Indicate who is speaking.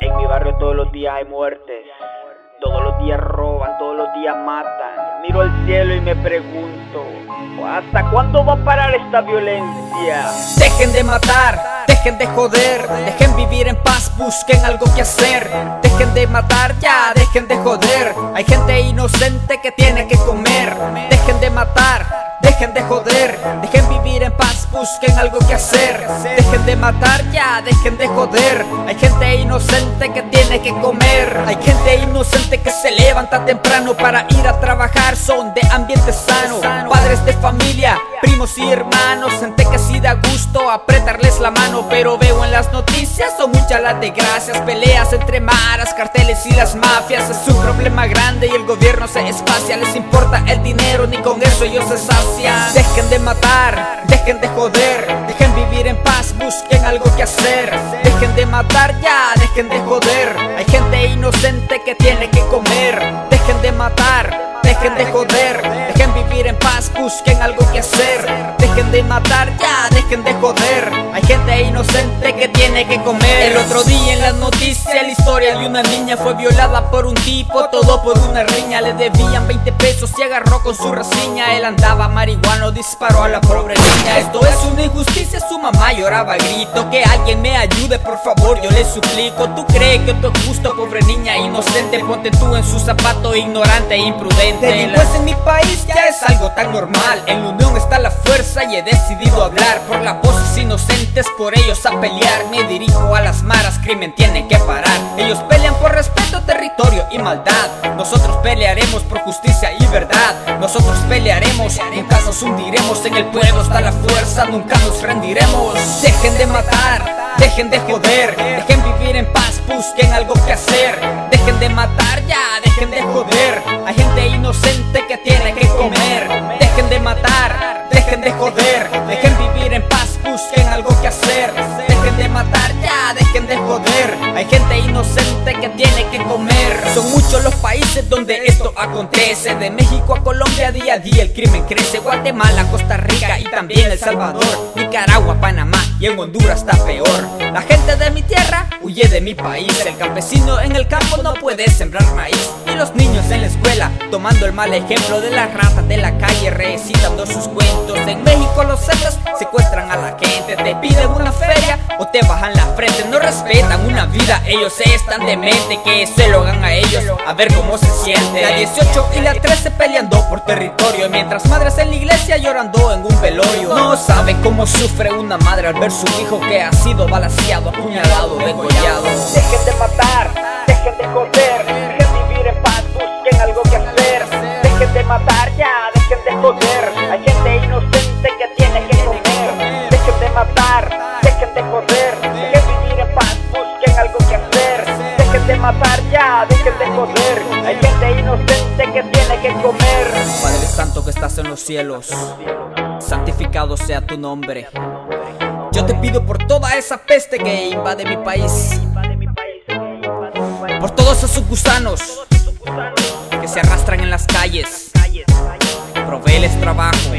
Speaker 1: En mi barrio todos los días hay muertes, todos los días roban, todos los días matan. Miro al cielo y me pregunto, ¿hasta cuándo va a parar esta violencia?
Speaker 2: Dejen de matar, dejen de joder, dejen vivir en paz, busquen algo que hacer. Dejen de matar ya, dejen de joder. Hay gente inocente que tiene que comer. Busquen algo que hacer. Dejen de matar ya, dejen de joder. Hay gente inocente que tiene que comer. Hay gente inocente que se levanta temprano para ir a trabajar. Son de ambiente sano, padres de familia, primos y hermanos. Gente que sí da gusto apretarles pero veo en las noticias son muchas las desgracias. Peleas entre maras, carteles y las mafias. Es un problema grande y el gobierno se espacia. Les importa el dinero, ni con eso ellos se saben. Dejen de matar, dejen de joder, dejen vivir en paz, busquen algo que hacer. Dejen de matar ya, dejen de joder. Hay gente inocente que tiene que comer. Dejen de matar, dejen de joder, dejen vivir en paz, busquen algo que hacer. Dejen de matar ya, dejen de joder. Hay gente inocente que tiene que comer. El otro día en las noticias la historia de una niña fue violada por un tipo, todo por una riña. Le debían 20 pesos y agarró con su resiña. Él andaba marihuano, disparó a la pobre niña. Esto es una injusticia, su mamá lloraba grito. Que alguien me ayude, por favor, yo le suplico. ¿Tú crees que esto es justo, pobre niña inocente? Ponte tú en su zapato, ignorante e imprudente. Delincuencia en mi país ya es algo tan normal. En la unión está la fuerza y he decidido hablar por las voces inocentes, por ellos a pelear. Me dirijo a las maras, crimen tiene que parar. Ellos pelean por respeto, territorio y maldad. Nosotros pelearemos por justicia y verdad. Nosotros pelearemos, nunca nos hundiremos. En el pueblo está la fuerza, nunca nos rendiremos. Dejen de matar, dejen de joder, dejen vivir en paz, busquen algo que hacer. Dejen de matar ya, dejen de joder. Inocente que tiene que comer. Dejen de matar, dejen de joder, dejen vivir en paz, busquen algo que hacer. Dejen de matar ya, dejen de joder. Hay gente inocente que tiene que comer. Son muchos los países donde esto acontece. De México a Colombia día a día el crimen crece. Guatemala, Costa Rica y también El Salvador. Nicaragua, Panamá y en Honduras está peor. La gente de mi tierra huye de mi país. El campesino en el campo no puede sembrar maíz. Los niños en la escuela tomando el mal ejemplo de las ratas de la calle recitando sus cuentos. En México los celos secuestran a la gente. Te piden una feria o te bajan la frente. No respetan una vida, ellos están demente que se lo hagan a ellos. A ver cómo se siente. La 18 y la 13 peleando por territorio. Mientras madres en la iglesia llorando en un velorio. No saben cómo sufre una madre al ver su hijo que ha sido balaseado, apuñalado, degollado.
Speaker 1: Dejen de matar, dejen de en busquen algo que hacer. Dejen de matar ya, dejen de joder. Hay gente inocente que tiene que comer. Dejen de matar, dejen de joder, dejen vivir en paz, busquen algo que hacer. Dejen de matar ya, dejen de joder. Hay gente inocente que tiene que comer.
Speaker 2: Padre Santo que estás en los cielos, santificado sea tu nombre. Yo te pido por toda esa peste que invade mi país, por todos esos gusanos que se arrastran en las calles. Proveeles trabajo.